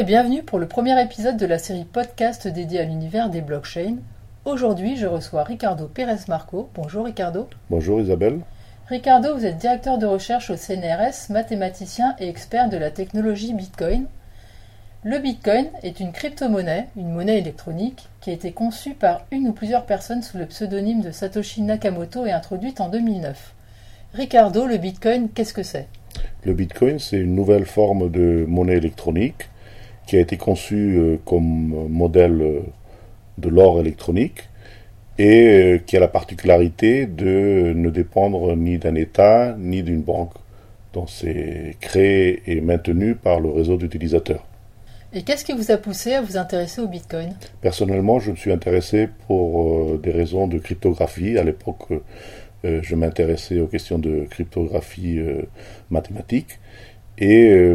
et bienvenue pour le premier épisode de la série podcast dédiée à l'univers des blockchains. Aujourd'hui, je reçois Ricardo Pérez Marco. Bonjour Ricardo. Bonjour Isabelle. Ricardo, vous êtes directeur de recherche au CNRS, mathématicien et expert de la technologie Bitcoin. Le Bitcoin est une crypto-monnaie, une monnaie électronique, qui a été conçue par une ou plusieurs personnes sous le pseudonyme de Satoshi Nakamoto et introduite en 2009. Ricardo, le Bitcoin, qu'est-ce que c'est? Le Bitcoin, c'est une nouvelle forme de monnaie électronique qui a été conçue euh, comme modèle euh, de l'or électronique et euh, qui a la particularité de ne dépendre ni d'un État ni d'une banque. Donc c'est créé et maintenu par le réseau d'utilisateurs. Et qu'est-ce qui vous a poussé à vous intéresser au Bitcoin? Personnellement, je me suis intéressé pour des raisons de cryptographie. À l'époque, je m'intéressais aux questions de cryptographie mathématique et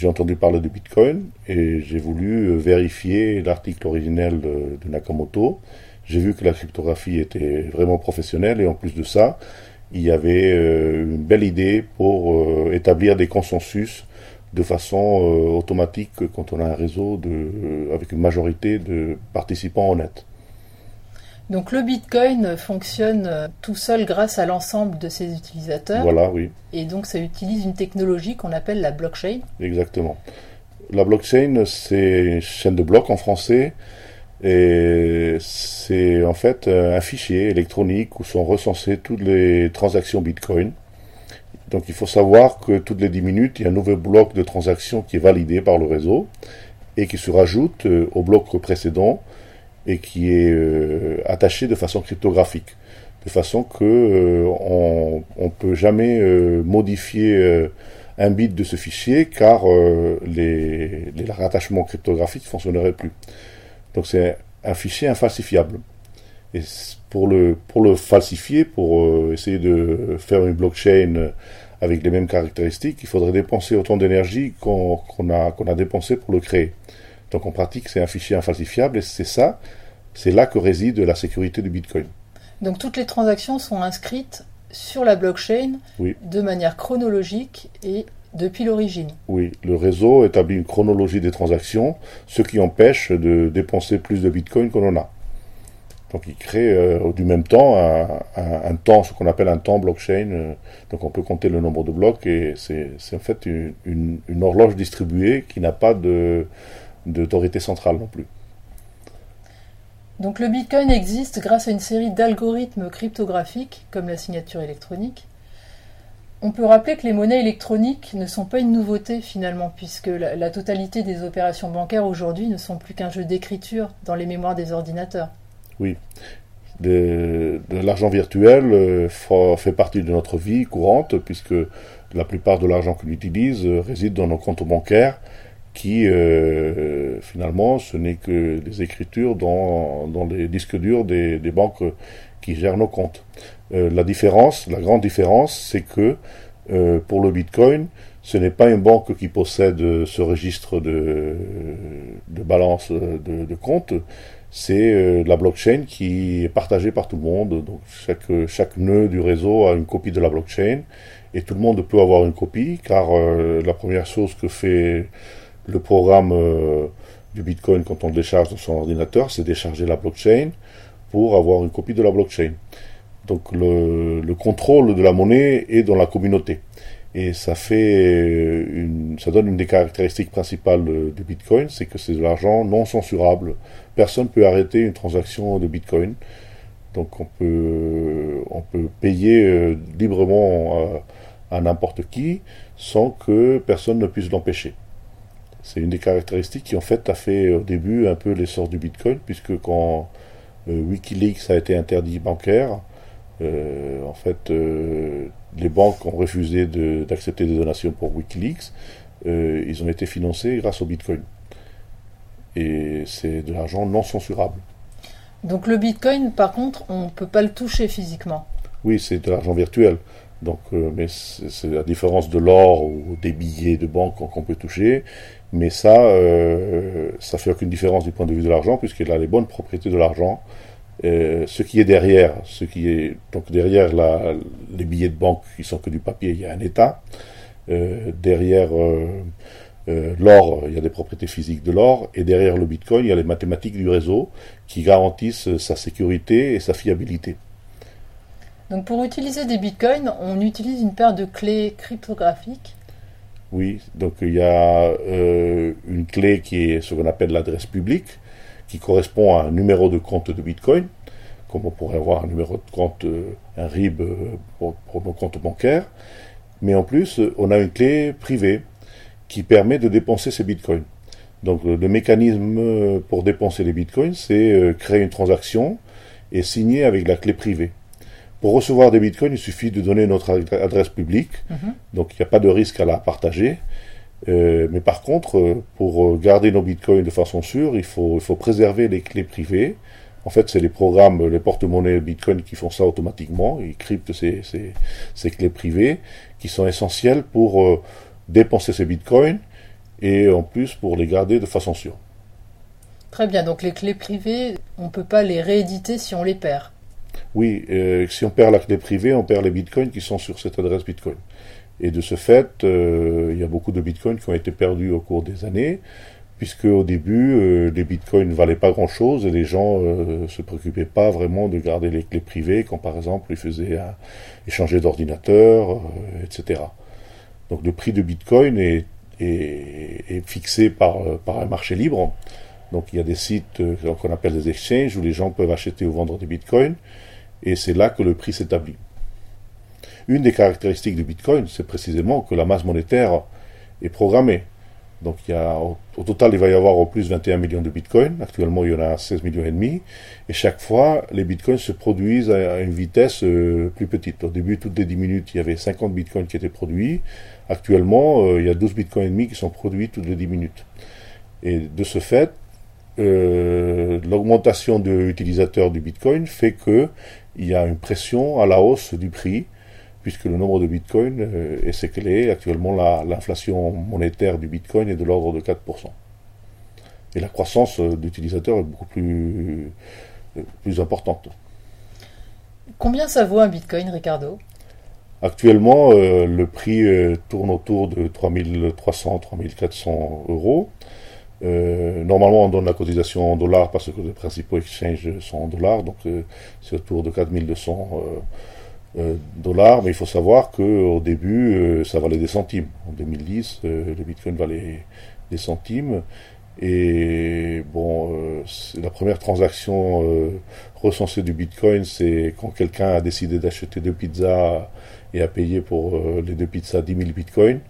j'ai entendu parler de Bitcoin et j'ai voulu vérifier l'article originel de, Nakamoto. J'ai vu que la cryptographie était vraiment professionnelle et en plus de ça, il y avait une belle idée pour établir des consensus de façon automatique quand on a un réseau avec une majorité de participants honnêtes. Donc le Bitcoin fonctionne euh, tout seul grâce à l'ensemble de ses utilisateurs. Voilà, oui. Et donc ça utilise une technologie qu'on appelle la blockchain. Exactement. La blockchain, c'est une chaîne de blocs en français. Et c'est en fait un fichier électronique où sont recensées toutes les transactions Bitcoin. Donc il faut savoir que toutes les 10 minutes, il y a un nouveau bloc de transactions qui est validé par le réseau et qui se rajoute euh, au bloc précédent et qui est euh, attaché de façon cryptographique, de façon que euh, on, ne peut jamais euh, modifier un bit de ce fichier car les, les rattachements cryptographiques ne fonctionneraient plus. Donc c'est un fichier infalsifiable. Et pour le, pour le falsifier, pour essayer de faire une blockchain avec les mêmes caractéristiques, il faudrait dépenser autant d'énergie qu'on a, qu'on a dépensé pour le créer. Donc en pratique, c'est un fichier infalsifiable et c'est ça, c'est là que réside la sécurité du Bitcoin. Donc toutes les transactions sont inscrites sur la blockchain de manière chronologique et depuis l'origine. Oui, le réseau établit une chronologie des transactions, ce qui empêche de dépenser plus de Bitcoin qu'on en a. Donc il crée euh, du même temps un, temps, ce qu'on appelle un temps blockchain. Euh, donc on peut compter le nombre de blocs et c'est en fait une, horloge distribuée qui n'a pas de, d'autorité centrale non plus. Donc le Bitcoin existe grâce à une série d'algorithmes cryptographiques, comme la signature électronique. On peut rappeler que les monnaies électroniques ne sont pas une nouveauté finalement, puisque la, totalité des opérations bancaires aujourd'hui ne sont plus qu'un jeu d'écriture dans les mémoires des ordinateurs. Oui. De, l'argent virtuel euh, fait partie de notre vie courante, puisque la plupart de l'argent qu'on utilise euh, réside dans nos comptes bancaires qui euh, finalement ce n'est que des écritures dans, dans les disques durs des, des banques qui gèrent nos comptes. Euh, la différence, la grande différence, c'est que euh, pour le Bitcoin, ce n'est pas une banque qui possède ce registre de, de balance de, de compte, c'est la blockchain qui est partagée par tout le monde. Donc chaque, chaque nœud du réseau a une copie de la blockchain et tout le monde peut avoir une copie car la première chose que fait le programme euh, du Bitcoin quand on le décharge dans son ordinateur, c'est décharger la blockchain pour avoir une copie de la blockchain. Donc le, contrôle de la monnaie est dans la communauté. Et ça fait une, ça donne une des caractéristiques principales du Bitcoin, c'est que c'est de l'argent non censurable. Personne ne peut arrêter une transaction de Bitcoin. Donc on peut, payer euh, librement à n'importe qui sans que personne ne puisse l'empêcher. C'est une des caractéristiques qui en fait a fait au début un peu l'essor du Bitcoin, puisque quand euh, Wikileaks a été interdit bancaire, euh, en fait euh, les banques ont refusé d'accepter des donations pour Wikileaks, ils ont été financés grâce au Bitcoin. Et c'est de l'argent non censurable. Donc le Bitcoin, par contre, on ne peut pas le toucher physiquement. Oui, c'est de l'argent virtuel. Donc, mais c'est la différence de l'or ou des billets de banque qu'on peut toucher. Mais ça, euh, ça fait aucune différence du point de vue de l'argent, puisqu'il a les bonnes propriétés de l'argent. Euh, ce qui est derrière, ce qui est donc derrière les billets de banque qui sont que du papier, il y a un État. Euh, derrière Euh, l'or, il y a des propriétés physiques de l'or, et derrière le Bitcoin, il y a les mathématiques du réseau qui garantissent sa sécurité et sa fiabilité. Donc pour utiliser des bitcoins, on utilise une paire de clés cryptographiques. Oui, donc il y a euh, une clé qui est ce qu'on appelle l'adresse publique, qui correspond à un numéro de compte de bitcoin, comme on pourrait avoir un numéro de compte, euh, un RIB pour, pour nos comptes bancaires. Mais en plus, on a une clé privée qui permet de dépenser ces bitcoins. Donc le mécanisme euh, pour dépenser les bitcoins, c'est euh, créer une transaction et signer avec la clé privée. Pour recevoir des bitcoins, il suffit de donner notre adresse publique, mhm. donc il n'y a pas de risque à la partager. Euh, mais par contre, pour garder nos bitcoins de façon sûre, il faut, il faut préserver les clés privées. En fait, c'est les programmes, les porte-monnaies Bitcoin qui font ça automatiquement. Ils cryptent ces, ces, ces clés privées qui sont essentielles pour dépenser ces bitcoins et en plus pour les garder de façon sûre. Très bien, donc les clés privées, on ne peut pas les rééditer si on les perd. Oui, euh, si on perd la clé privée, on perd les bitcoins qui sont sur cette adresse bitcoin. Et de ce fait, euh, il y a beaucoup de bitcoins qui ont été perdus au cours des années, puisque au début, euh, les bitcoins ne valaient pas grand-chose et les gens ne se préoccupaient pas vraiment de garder les clés privées quand par exemple ils faisaient échanger d'ordinateur, etc. Donc le prix de Bitcoin est, fixé par un marché libre. Donc il y a des sites euh, qu'on appelle des exchanges où les gens peuvent acheter ou vendre des bitcoins et c'est là que le prix s'établit. Une des caractéristiques du bitcoin, c'est précisément que la masse monétaire est programmée. Donc il y a, au, total, il va y avoir au plus 21 millions de bitcoins. Actuellement, il y en a 16 millions et demi. Et chaque fois, les bitcoins se produisent à, une vitesse euh, plus petite. Au début, toutes les 10 minutes, il y avait 50 bitcoins qui étaient produits. Actuellement, euh, il y a 12 bitcoins et demi qui sont produits toutes les 10 minutes. Et de ce fait, euh, l'augmentation de l'utilisateur du bitcoin fait que il y a une pression à la hausse du prix puisque le nombre de bitcoins euh, est ce qu'elle est. Actuellement, l'inflation monétaire du bitcoin est de l'ordre de 4%. Et la croissance euh, d'utilisateurs est beaucoup plus, plus importante. Combien ça vaut un bitcoin, Ricardo? Actuellement, le prix tourne autour de 3300, 3400 euros. normalement, on donne la cotisation en dollars parce que les principaux exchanges sont en dollars, donc c'est autour de 4200 euros euh, dollars, mais il faut savoir qu'au début, euh, ça valait des centimes. En 2010, euh, le Bitcoin valait des centimes. Et bon, la première transaction recensée du Bitcoin, c'est quand quelqu'un a décidé d'acheter deux pizzas et a payé pour les deux pizzas 10 000 Bitcoins.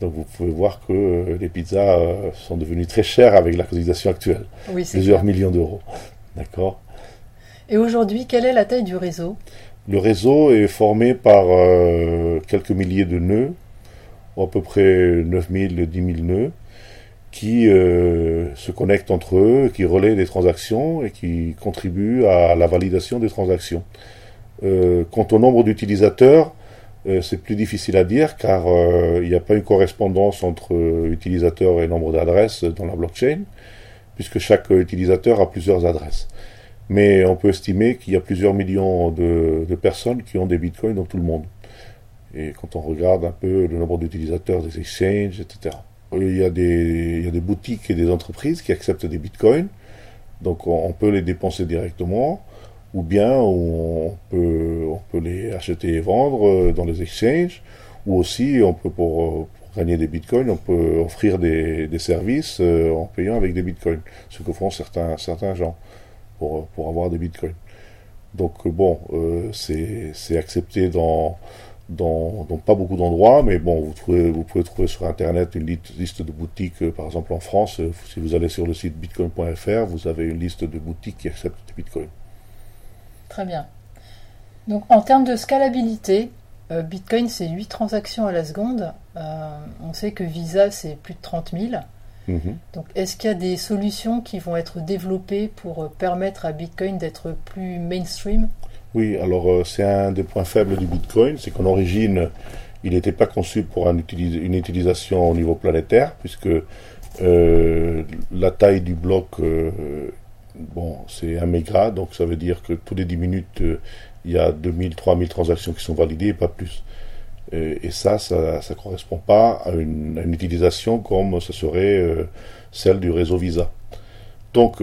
Donc vous pouvez voir que les pizzas sont devenues très chères avec la cotisation actuelle. Plusieurs millions d'euros. D'accord? Et aujourd'hui, quelle est la taille du réseau? Le réseau est formé par euh, quelques milliers de nœuds, à peu près 9000, 10 000 nœuds, qui euh, se connectent entre eux, qui relaient des transactions et qui contribuent à la validation des transactions. Euh, quant au nombre d'utilisateurs, c'est plus difficile à dire car il n'y a pas une correspondance entre utilisateurs et nombre d'adresses dans la blockchain, puisque chaque utilisateur a plusieurs adresses. Mais on peut estimer qu'il y a plusieurs millions de, personnes qui ont des bitcoins dans tout le monde. Et quand on regarde un peu le nombre d'utilisateurs des exchanges, etc. Il y a des boutiques et des entreprises qui acceptent des bitcoins. Donc on, peut les dépenser directement. Ou bien on peut, on peut les acheter et vendre euh, dans les exchanges. Ou aussi, on peut pour, gagner des bitcoins, on peut offrir des, services euh, en payant avec des bitcoins. Ce que font certains, certains gens pour, pour avoir des bitcoins. Donc bon, euh, c'est accepté dans, dans, pas beaucoup d'endroits, mais bon, vous, vous pouvez trouver sur Internet une liste de boutiques, par exemple en France, si vous allez sur le site bitcoin.fr, vous avez une liste de boutiques qui acceptent des bitcoins. Très bien. Donc en termes de scalabilité, Bitcoin c'est 8 transactions à la seconde. on sait que Visa c'est plus de 30 000. Mhm. Donc, est-ce qu'il y a des solutions qui vont être développées pour euh, permettre à Bitcoin d'être plus mainstream? Oui, alors euh, c'est un des points faibles du Bitcoin, c'est qu'en origine, il n'était pas conçu pour une utilisation au niveau planétaire, puisque euh, la taille du bloc, bon, c'est un méga, donc ça veut dire que tous les 10 minutes, il y a 2000, 3000 transactions qui sont validées, et pas plus. Et, ça, ça ne correspond pas à une, utilisation comme ce serait euh, celle du réseau Visa. Donc,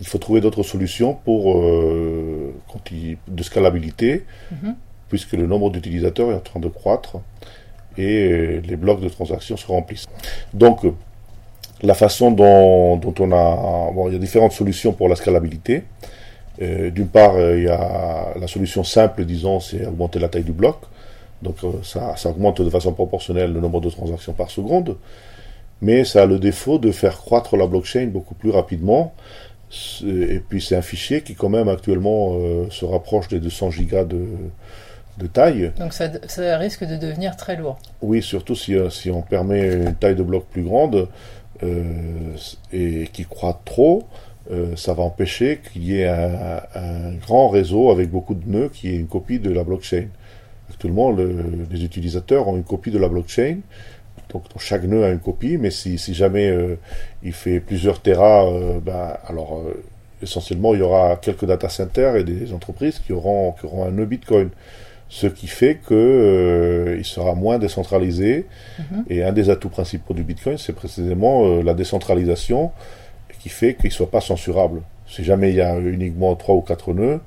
il faut trouver d'autres solutions pour euh, de scalabilité, mhm. puisque le nombre d'utilisateurs est en train de croître et les blocs de transactions se remplissent. Donc, la façon dont, on a... Bon, il y a différentes solutions pour la scalabilité. Euh, d'une part, il y a la solution simple, disons, c'est augmenter la taille du bloc. Donc euh, ça, augmente de façon proportionnelle le nombre de transactions par seconde, mais ça a le défaut de faire croître la blockchain beaucoup plus rapidement. Et puis c'est un fichier qui quand même actuellement euh, se rapproche des 200 gigas de, taille. Donc ça, risque de devenir très lourd. Oui, surtout si, euh, on permet une taille de bloc plus grande et qui croît trop, ça va empêcher qu'il y ait un, grand réseau avec beaucoup de nœuds qui est une copie de la blockchain. Actuellement, les utilisateurs ont une copie de la blockchain. Donc, chaque nœud a une copie, mais si, jamais euh, il fait plusieurs terras, euh, ben, alors euh, essentiellement il y aura quelques data centers et des entreprises qui auront un nœud Bitcoin. Ce qui fait qu'il sera moins décentralisé. Mm-hmm. Et un des atouts principaux du Bitcoin, c'est précisément la décentralisation qui fait qu'il ne soit pas censurable. Si jamais il y a uniquement trois ou quatre nœuds,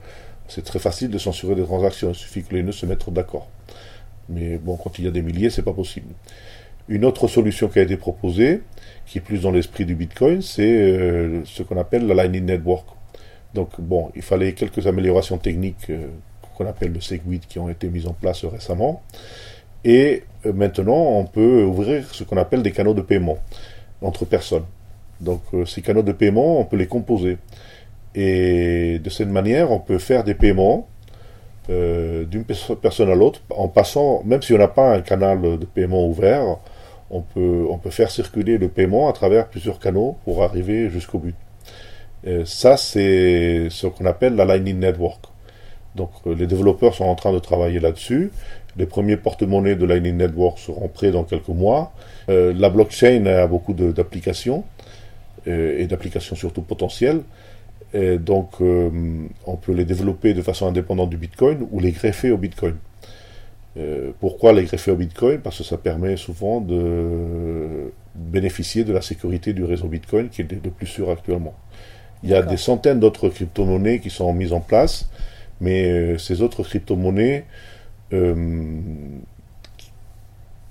c'est très facile de censurer des transactions, il suffit que les nœuds se mettent d'accord. Mais bon, quand il y a des milliers, c'est pas possible. Une autre solution qui a été proposée, qui est plus dans l'esprit du Bitcoin, c'est euh, ce qu'on appelle la Lightning Network. Donc bon, il fallait quelques améliorations techniques euh, qu'on appelle le SegWit qui ont été mises en place récemment. Et euh, maintenant, on peut ouvrir ce qu'on appelle des canaux de paiement entre personnes. Donc ces canaux de paiement, on peut les composer. Et de cette manière, on peut faire des paiements euh, d'une personne à l'autre en passant, même si on n'a pas un canal de paiement ouvert, on peut, on peut faire circuler le paiement à travers plusieurs canaux pour arriver jusqu'au but. Ça, c'est ce qu'on appelle la Lightning Network. Donc euh, les développeurs sont en train de travailler là-dessus. Les premiers porte-monnaies de Lightning Network seront prêts dans quelques mois. Euh, la blockchain a beaucoup d'applications, et d'applications surtout potentielles. Et donc, euh, on peut les développer de façon indépendante du Bitcoin ou les greffer au Bitcoin. Euh, pourquoi les greffer au Bitcoin? Parce que ça permet souvent de bénéficier de la sécurité du réseau Bitcoin qui est le plus sûr actuellement. Il y a des centaines d'autres crypto-monnaies qui sont mises en place, mais euh, ces autres crypto-monnaies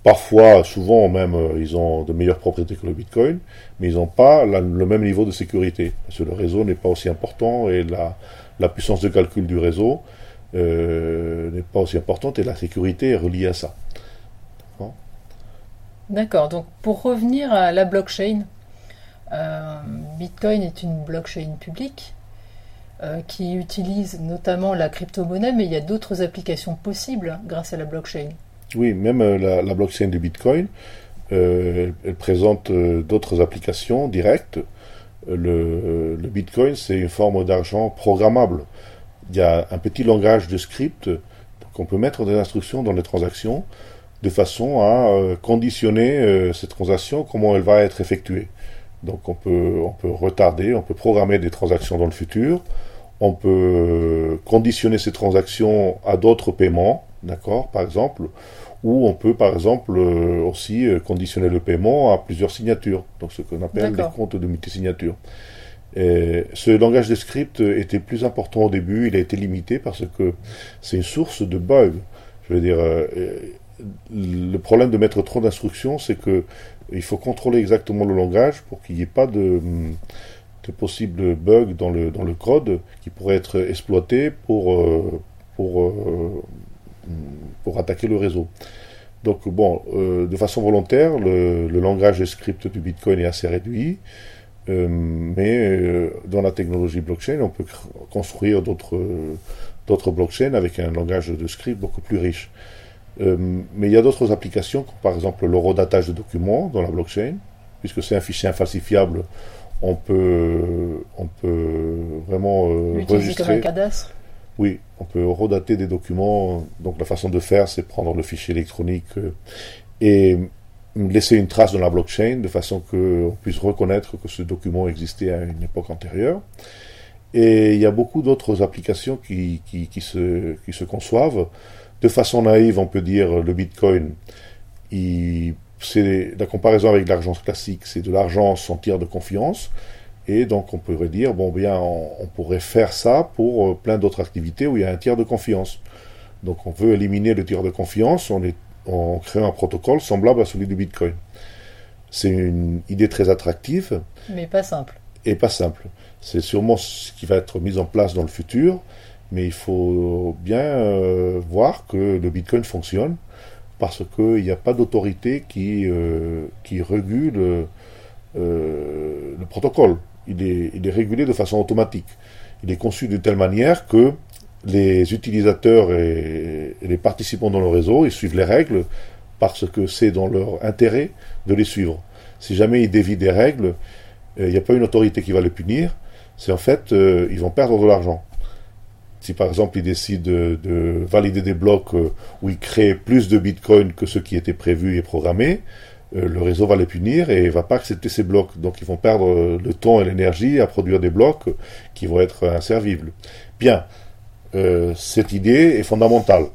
Parfois, souvent même, euh, ils ont de meilleures propriétés que le Bitcoin, mais ils n'ont pas le même niveau de sécurité. Parce que le réseau n'est pas aussi important et la, puissance de calcul du réseau euh, n'est pas aussi importante et la sécurité est reliée à ça. D'accord. Donc, pour revenir à la blockchain, euh, Bitcoin est une blockchain publique qui utilise notamment la crypto-monnaie, mais il y a d'autres applications possibles grâce à la blockchain. Oui, même euh, la, blockchain du Bitcoin, euh, elle présente euh, d'autres applications directes. Le, Bitcoin, c'est une forme d'argent programmable. Il y a un petit langage de script qu'on peut mettre des instructions dans les transactions de façon à conditionner cette transaction, comment elle va être effectuée. Donc on peut retarder, on peut programmer des transactions dans le futur, on peut conditionner ces transactions à d'autres paiements, d'accord, par exemple, ou on peut par exemple euh, aussi euh, conditionner le paiement à plusieurs signatures, donc ce qu'on appelle des comptes de multisignature. Et ce langage de script était plus important au début, il a été limité parce que c'est une source de bugs. Je veux dire, euh, le problème de mettre trop d'instructions, c'est que il faut contrôler exactement le langage pour qu'il n'y ait pas de, possibles bugs dans le, dans le code qui pourraient être exploités pour, pour pour attaquer le réseau. Donc bon, euh, de façon volontaire, le, langage de script du Bitcoin est assez réduit, euh, mais euh, dans la technologie blockchain, on peut construire d'autres blockchains avec un langage de script beaucoup plus riche. mais il y a d'autres applications, comme par exemple l'horodatage de documents dans la blockchain, puisque c'est un fichier infalsifiable, on peut on peut vraiment enregistrer. Comme un cadastre oui, on peut redater des documents. Donc la façon de faire, c'est prendre le fichier électronique euh, et laisser une trace dans la blockchain de façon qu'on puisse reconnaître que ce document existait à une époque antérieure. Et il y a beaucoup d'autres applications qui, qui, se, qui se conçoivent. de façon naïve, on peut dire le Bitcoin, c'est la comparaison avec l'argent classique, c'est de l'argent sans tiers de confiance. Et donc on pourrait dire, bon bien, on, pourrait faire ça pour euh, plein d'autres activités où il y a un tiers de confiance. Donc on veut éliminer le tiers de confiance en, en créant un protocole semblable à celui du Bitcoin. C'est une idée très attractive. Mais pas simple. Et pas simple. C'est sûrement ce qui va être mis en place dans le futur, mais il faut bien euh, voir que le Bitcoin fonctionne parce qu'il n'y a pas d'autorité qui, euh, régule euh, le protocole. Il est, il est régulé de façon automatique. Il est conçu de telle manière que les utilisateurs et, les participants dans le réseau, ils suivent les règles parce que c'est dans leur intérêt de les suivre. Si jamais ils dévient des règles, il n'y a pas une autorité qui va les punir, c'est en fait, ils vont perdre de l'argent. Si par exemple ils décident de, valider des blocs euh, où ils créent plus de bitcoin que ce qui était prévu et programmé, euh, le réseau va les punir et va pas accepter ces blocs. Donc ils vont perdre euh, le temps et l'énergie à produire des blocs qui vont être inservibles. Bien, cette idée est fondamentale.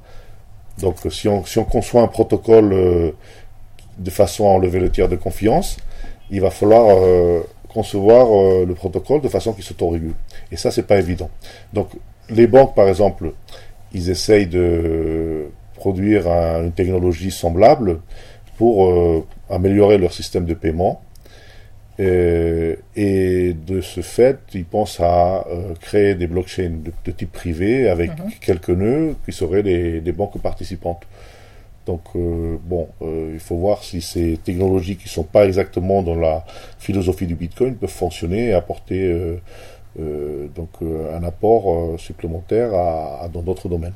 Donc si on, si on conçoit un protocole de façon à enlever le tiers de confiance, il va falloir concevoir le protocole de façon qu'il s'autorégule. Et ça, c'est pas évident. Donc les banques, par exemple, ils essayent de produire une technologie semblable pour euh, améliorer leur système de paiement. Et, de ce fait, ils pensent à euh, créer des blockchains de, type privé avec mhm. quelques nœuds qui seraient des, banques participantes. Donc, euh, bon, il faut voir si ces technologies qui ne sont pas exactement dans la philosophie du Bitcoin peuvent fonctionner et apporter euh, donc euh, un apport euh, supplémentaire dans d'autres domaines.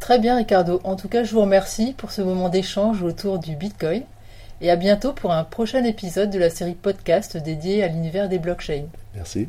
Très bien Ricardo. En tout cas, je vous remercie pour ce moment d'échange autour du Bitcoin et à bientôt pour un prochain épisode de la série podcast dédiée à l'univers des blockchains. Merci.